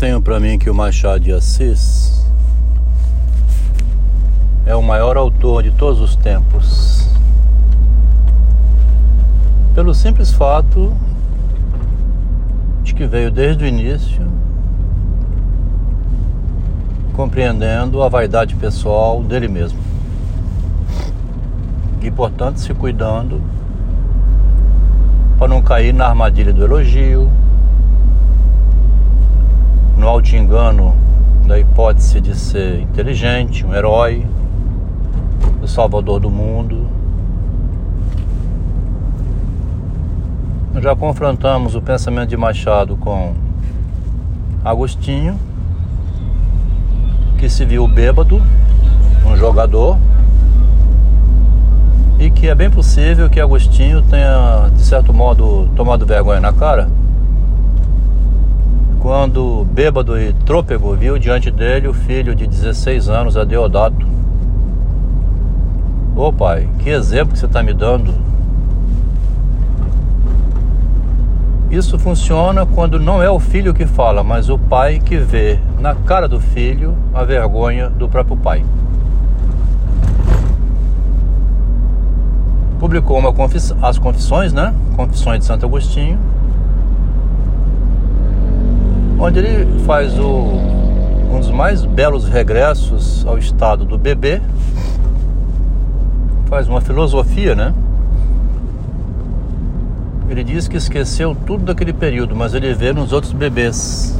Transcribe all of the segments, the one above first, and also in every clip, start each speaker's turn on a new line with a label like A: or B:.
A: tenho para mim que o Machado de Assis é o maior autor de todos os tempos. Pelo simples fato de que veio desde o início compreendendo a vaidade pessoal dele mesmo. E portanto se cuidando para não cair na armadilha do elogio, no auto-engano da hipótese de ser inteligente, um herói, o salvador do mundo. Já confrontamos o pensamento de Machado com Agostinho, que se viu bêbado, um jogador, e que é bem possível que Agostinho tenha, de certo modo, tomado vergonha na cara quando bêbado e trôpego viu diante dele o filho de 16 anos, Adeodato. Ô oh, pai, que exemplo que você está me dando. Isso funciona quando não é o filho que fala, mas o pai que vê na cara do filho a vergonha do próprio pai. Publicou uma confis as confissões, né? Confissões de Santo Agostinho onde ele faz o, um dos mais belos regressos ao estado do bebê, faz uma filosofia, né? Ele diz que esqueceu tudo daquele período, mas ele vê nos outros bebês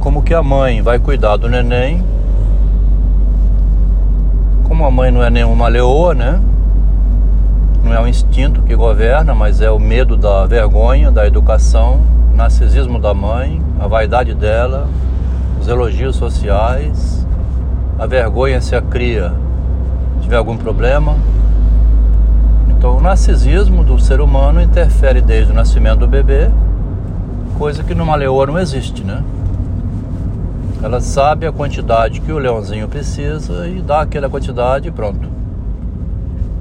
A: como que a mãe vai cuidar do neném, como a mãe não é nenhuma leoa, né? Não é o instinto que governa, mas é o medo da vergonha, da educação, narcisismo da mãe, a vaidade dela, os elogios sociais, a vergonha se a cria tiver algum problema. Então, o narcisismo do ser humano interfere desde o nascimento do bebê, coisa que numa leoa não existe, né? Ela sabe a quantidade que o leãozinho precisa e dá aquela quantidade e pronto.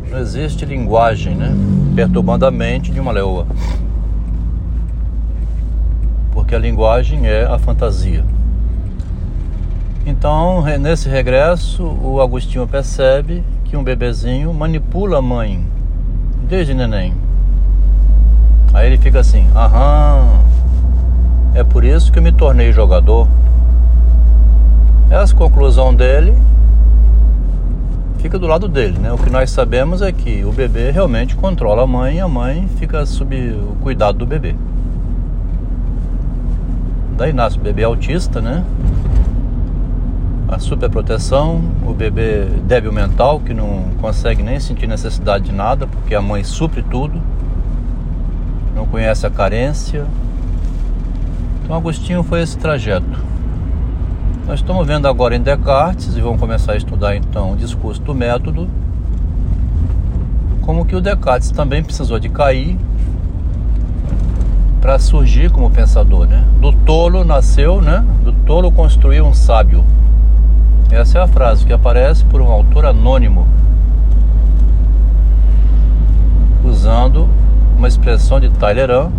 A: Não existe linguagem, né? Perturbando a mente de uma leoa porque a linguagem é a fantasia. Então, nesse regresso, o Agostinho percebe que um bebezinho manipula a mãe desde neném. Aí ele fica assim: aham, é por isso que eu me tornei jogador. Essa conclusão dele fica do lado dele, né? O que nós sabemos é que o bebê realmente controla a mãe e a mãe fica sob o cuidado do bebê. Daí nasce o bebê autista, né? A superproteção, o bebê débil mental que não consegue nem sentir necessidade de nada porque a mãe supre tudo, não conhece a carência. Então Agostinho foi esse trajeto. Nós estamos vendo agora em Descartes e vamos começar a estudar então o discurso do método, como que o Descartes também precisou de cair para surgir como pensador, né? Do tolo nasceu, né? Do tolo construiu um sábio. Essa é a frase que aparece por um autor anônimo, usando uma expressão de Tyleran.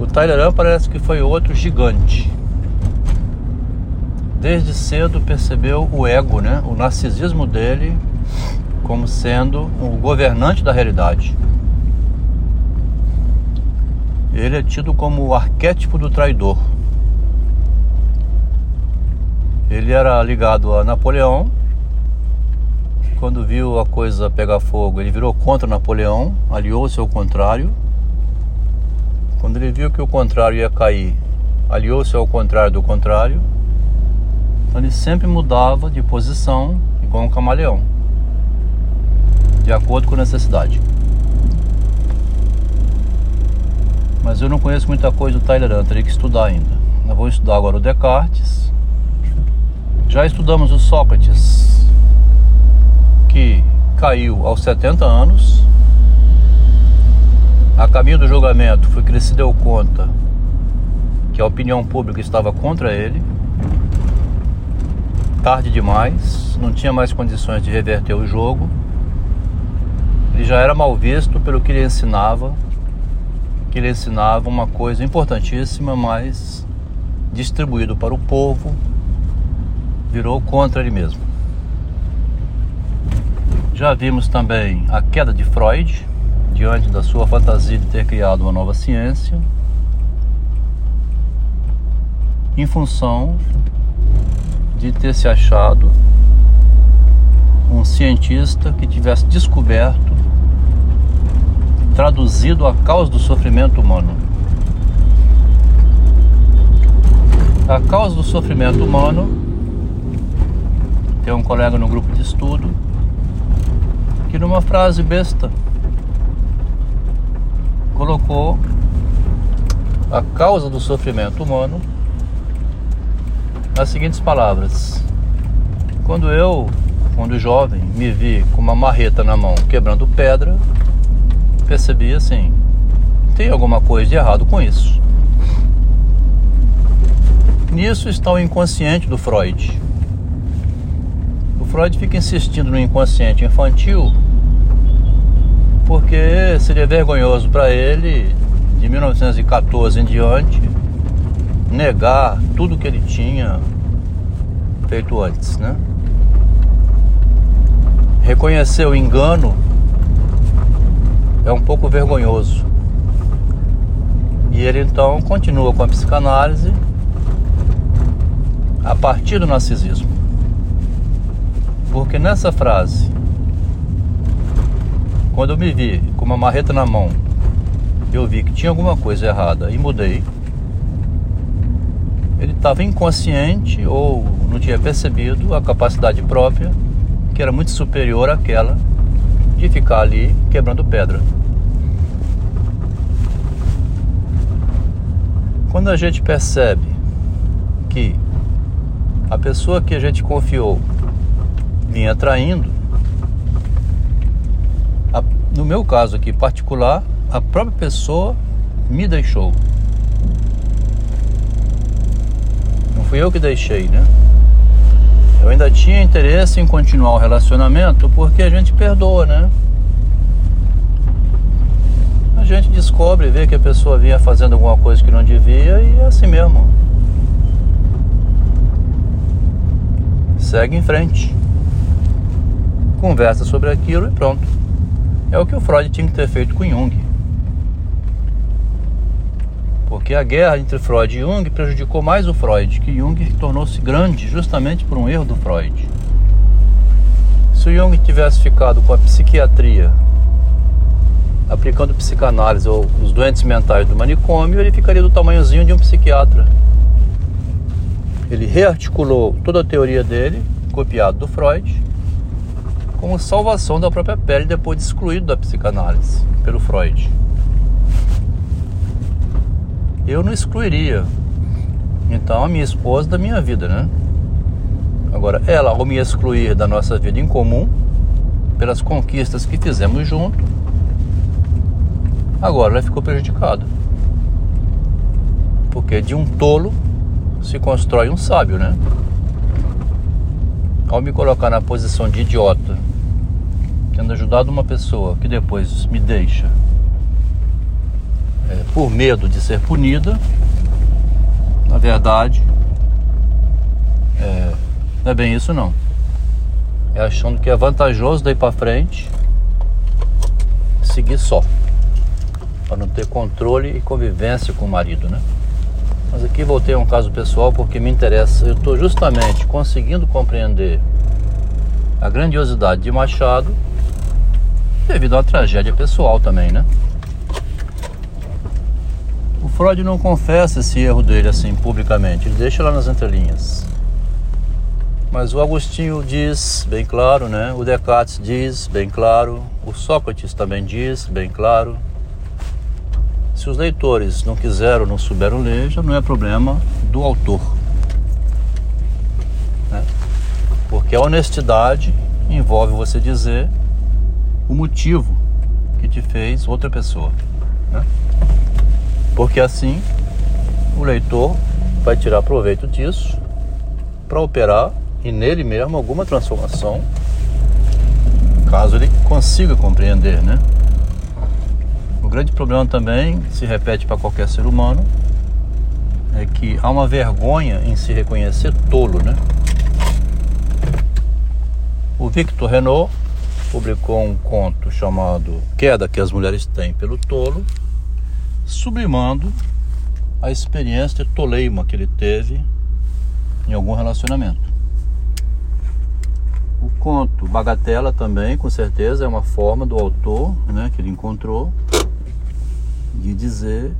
A: O Tyleran parece que foi outro gigante. Desde cedo percebeu o ego, né? O narcisismo dele como sendo o governante da realidade. Ele é tido como o arquétipo do traidor. Ele era ligado a Napoleão. Quando viu a coisa pegar fogo, ele virou contra Napoleão, aliou-se ao contrário. Quando ele viu que o contrário ia cair, aliou-se ao contrário do contrário. Então ele sempre mudava de posição, igual um camaleão, de acordo com a necessidade. Mas eu não conheço muita coisa do Tyler teria que estudar ainda. Eu vou estudar agora o Descartes. Já estudamos o Sócrates, que caiu aos 70 anos. A caminho do julgamento foi que ele se deu conta que a opinião pública estava contra ele. Tarde demais, não tinha mais condições de reverter o jogo. Ele já era mal visto pelo que ele ensinava que ele ensinava uma coisa importantíssima, mas distribuído para o povo, virou contra ele mesmo. Já vimos também a queda de Freud, diante da sua fantasia de ter criado uma nova ciência, em função de ter se achado um cientista que tivesse descoberto, traduzido a causa do sofrimento humano. A causa do sofrimento humano, tem um colega no grupo de estudo que numa frase besta colocou a causa do sofrimento humano nas seguintes palavras: Quando eu, quando jovem, me vi com uma marreta na mão quebrando pedra, percebi assim: tem alguma coisa de errado com isso. Nisso está o inconsciente do Freud. O Freud fica insistindo no inconsciente infantil porque seria vergonhoso para ele, de 1914 em diante, negar tudo que ele tinha feito antes, né? Reconhecer o engano é um pouco vergonhoso. E ele então continua com a psicanálise a partir do narcisismo. Porque nessa frase, quando eu me vi com uma marreta na mão, eu vi que tinha alguma coisa errada e mudei. Ele estava inconsciente ou não tinha percebido a capacidade própria, que era muito superior àquela de ficar ali quebrando pedra. Quando a gente percebe que a pessoa que a gente confiou vinha traindo, a, no meu caso aqui particular, a própria pessoa me deixou. Não fui eu que deixei, né? Eu ainda tinha interesse em continuar o relacionamento porque a gente perdoa, né? A gente descobre, vê que a pessoa vinha fazendo alguma coisa que não devia e é assim mesmo. Segue em frente. Conversa sobre aquilo e pronto. É o que o Freud tinha que ter feito com Jung. Porque a guerra entre Freud e Jung prejudicou mais o Freud, que Jung tornou-se grande justamente por um erro do Freud. Se o Jung tivesse ficado com a psiquiatria, aplicando psicanálise ou os doentes mentais do manicômio, ele ficaria do tamanhozinho de um psiquiatra. Ele rearticulou toda a teoria dele, copiado do Freud, como salvação da própria pele depois de excluído da psicanálise pelo Freud eu não excluiria. Então a minha esposa da minha vida, né? Agora, ela ao me excluir da nossa vida em comum, pelas conquistas que fizemos junto, agora ela ficou prejudicada. Porque de um tolo se constrói um sábio, né? Ao me colocar na posição de idiota, tendo ajudado uma pessoa que depois me deixa é, por medo de ser punida, na verdade, é, não é bem isso não. É achando que é vantajoso daí para frente seguir só, para não ter controle e convivência com o marido, né? Mas aqui voltei a um caso pessoal porque me interessa. Eu estou justamente conseguindo compreender a grandiosidade de Machado devido à tragédia pessoal também, né? Freud não confessa esse erro dele assim publicamente, ele deixa lá nas entrelinhas. Mas o Agostinho diz bem claro, né? O Descartes diz bem claro, o Sócrates também diz bem claro. Se os leitores não quiseram, não souberam ler, já não é problema do autor. Né? Porque a honestidade envolve você dizer o motivo que te fez outra pessoa. Né? Porque assim o leitor vai tirar proveito disso para operar e nele mesmo alguma transformação, caso ele consiga compreender, né? O grande problema também se repete para qualquer ser humano é que há uma vergonha em se reconhecer tolo, né? O Victor Renault publicou um conto chamado Queda que as mulheres têm pelo tolo, sublimando a experiência de toleima que ele teve em algum relacionamento. O conto Bagatela também, com certeza, é uma forma do autor, né, que ele encontrou, de dizer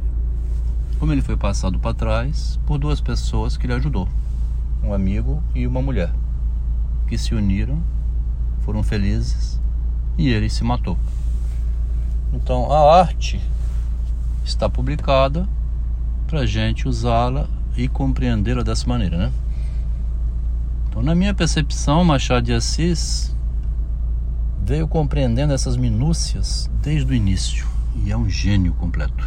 A: como ele foi passado para trás por duas pessoas que ele ajudou, um amigo e uma mulher, que se uniram, foram felizes e ele se matou. Então a arte está publicada para gente usá-la e compreendê-la dessa maneira, né? Então, na minha percepção, Machado de Assis veio compreendendo essas minúcias desde o início e é um gênio completo.